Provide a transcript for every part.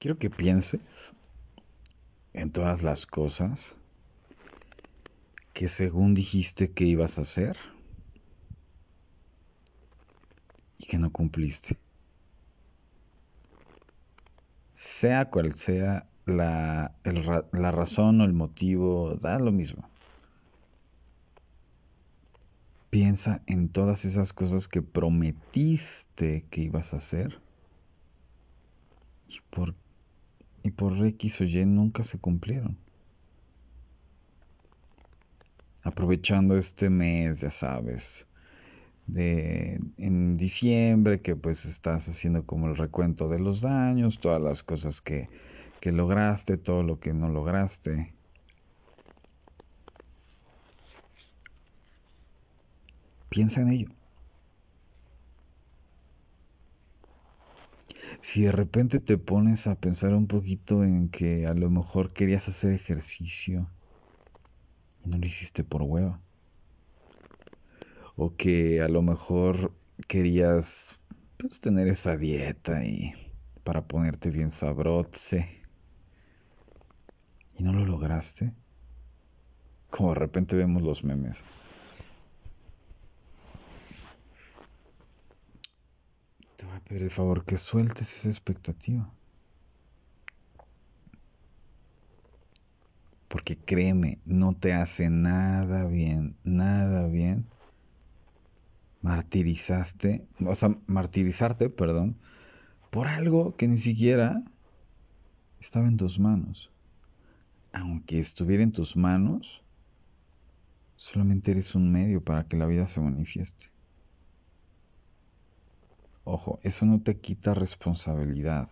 quiero que pienses en todas las cosas que según dijiste que ibas a hacer y que no cumpliste. Sea cual sea la, la razón o el motivo, da lo mismo. Piensa en todas esas cosas que prometiste que ibas a hacer y por, y por X o Y nunca se cumplieron. Aprovechando este mes, ya sabes, de en diciembre que pues estás haciendo como el recuento de los daños, todas las cosas que, que lograste, todo lo que no lograste. Piensa en ello. Si de repente te pones a pensar un poquito en que a lo mejor querías hacer ejercicio y no lo hiciste por hueva. O que a lo mejor querías pues, tener esa dieta y para ponerte bien sabrote y no lo lograste. Como de repente vemos los memes. Pedir el favor que sueltes esa expectativa. Porque créeme, no te hace nada bien, nada bien martirizaste, o sea, martirizarte, perdón, por algo que ni siquiera estaba en tus manos. Aunque estuviera en tus manos, solamente eres un medio para que la vida se manifieste. Ojo, eso no te quita responsabilidad,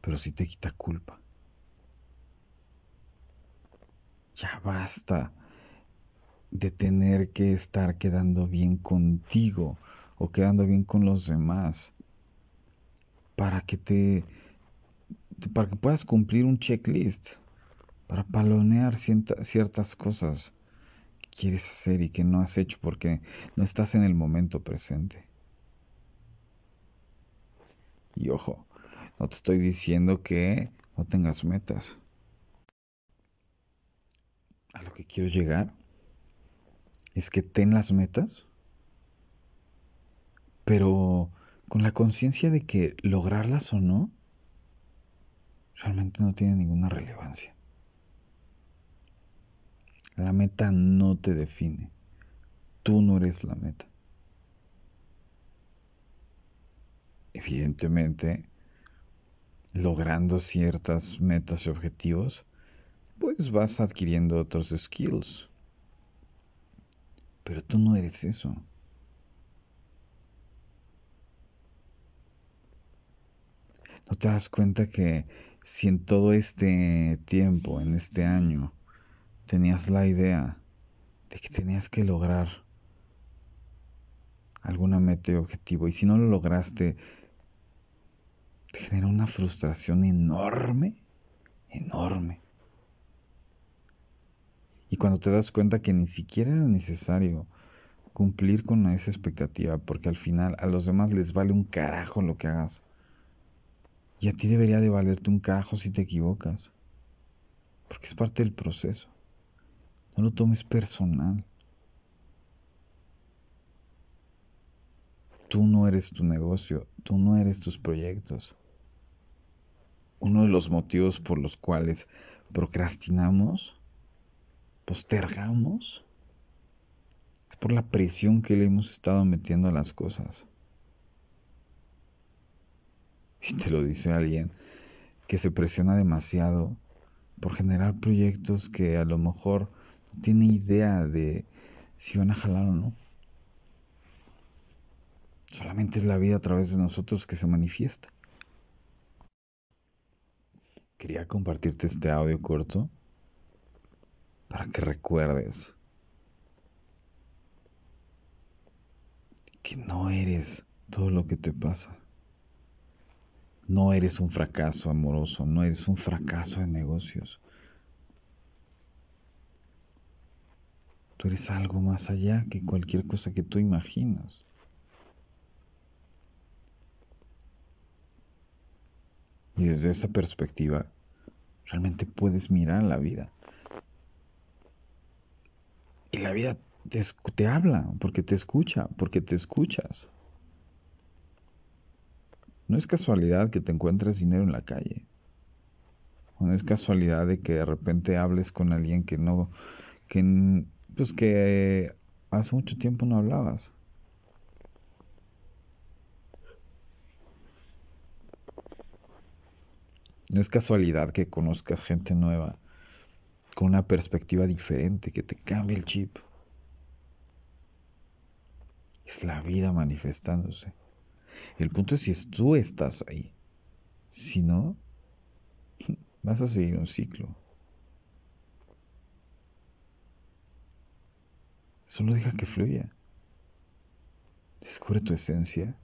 pero sí te quita culpa. Ya basta de tener que estar quedando bien contigo o quedando bien con los demás para que te para que puedas cumplir un checklist para palonear ciertas cosas quieres hacer y que no has hecho porque no estás en el momento presente. Y ojo, no te estoy diciendo que no tengas metas. A lo que quiero llegar es que ten las metas, pero con la conciencia de que lograrlas o no, realmente no tiene ninguna relevancia. La meta no te define. Tú no eres la meta. evidentemente, logrando ciertas metas y objetivos, pues vas adquiriendo otros skills. Pero tú no eres eso. ¿No te das cuenta que si en todo este tiempo, en este año, tenías la idea de que tenías que lograr alguna meta y objetivo y si no lo lograste, te genera una frustración enorme, enorme. Y cuando te das cuenta que ni siquiera era necesario cumplir con esa expectativa, porque al final a los demás les vale un carajo lo que hagas. Y a ti debería de valerte un carajo si te equivocas, porque es parte del proceso. No lo tomes personal. Tú no eres tu negocio, tú no eres tus proyectos uno de los motivos por los cuales procrastinamos, postergamos, es por la presión que le hemos estado metiendo a las cosas. Y te lo dice alguien que se presiona demasiado por generar proyectos que a lo mejor tiene idea de si van a jalar o no. Solamente es la vida a través de nosotros que se manifiesta. Quería compartirte este audio corto para que recuerdes que no eres todo lo que te pasa. No eres un fracaso amoroso, no eres un fracaso en negocios. Tú eres algo más allá que cualquier cosa que tú imaginas. Y desde esa perspectiva, realmente puedes mirar la vida. Y la vida te, habla, porque te escucha, porque te escuchas. No es casualidad que te encuentres dinero en la calle. No es casualidad de que de repente hables con alguien que no, que, pues que hace mucho tiempo no hablabas. No es casualidad que conozcas gente nueva con una perspectiva diferente que te cambie el chip. Es la vida manifestándose. El punto es si tú estás ahí. Si no, vas a seguir un ciclo. Solo deja que fluya. Descubre tu esencia.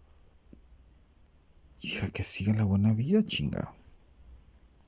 Y deja que siga la buena vida, chingado.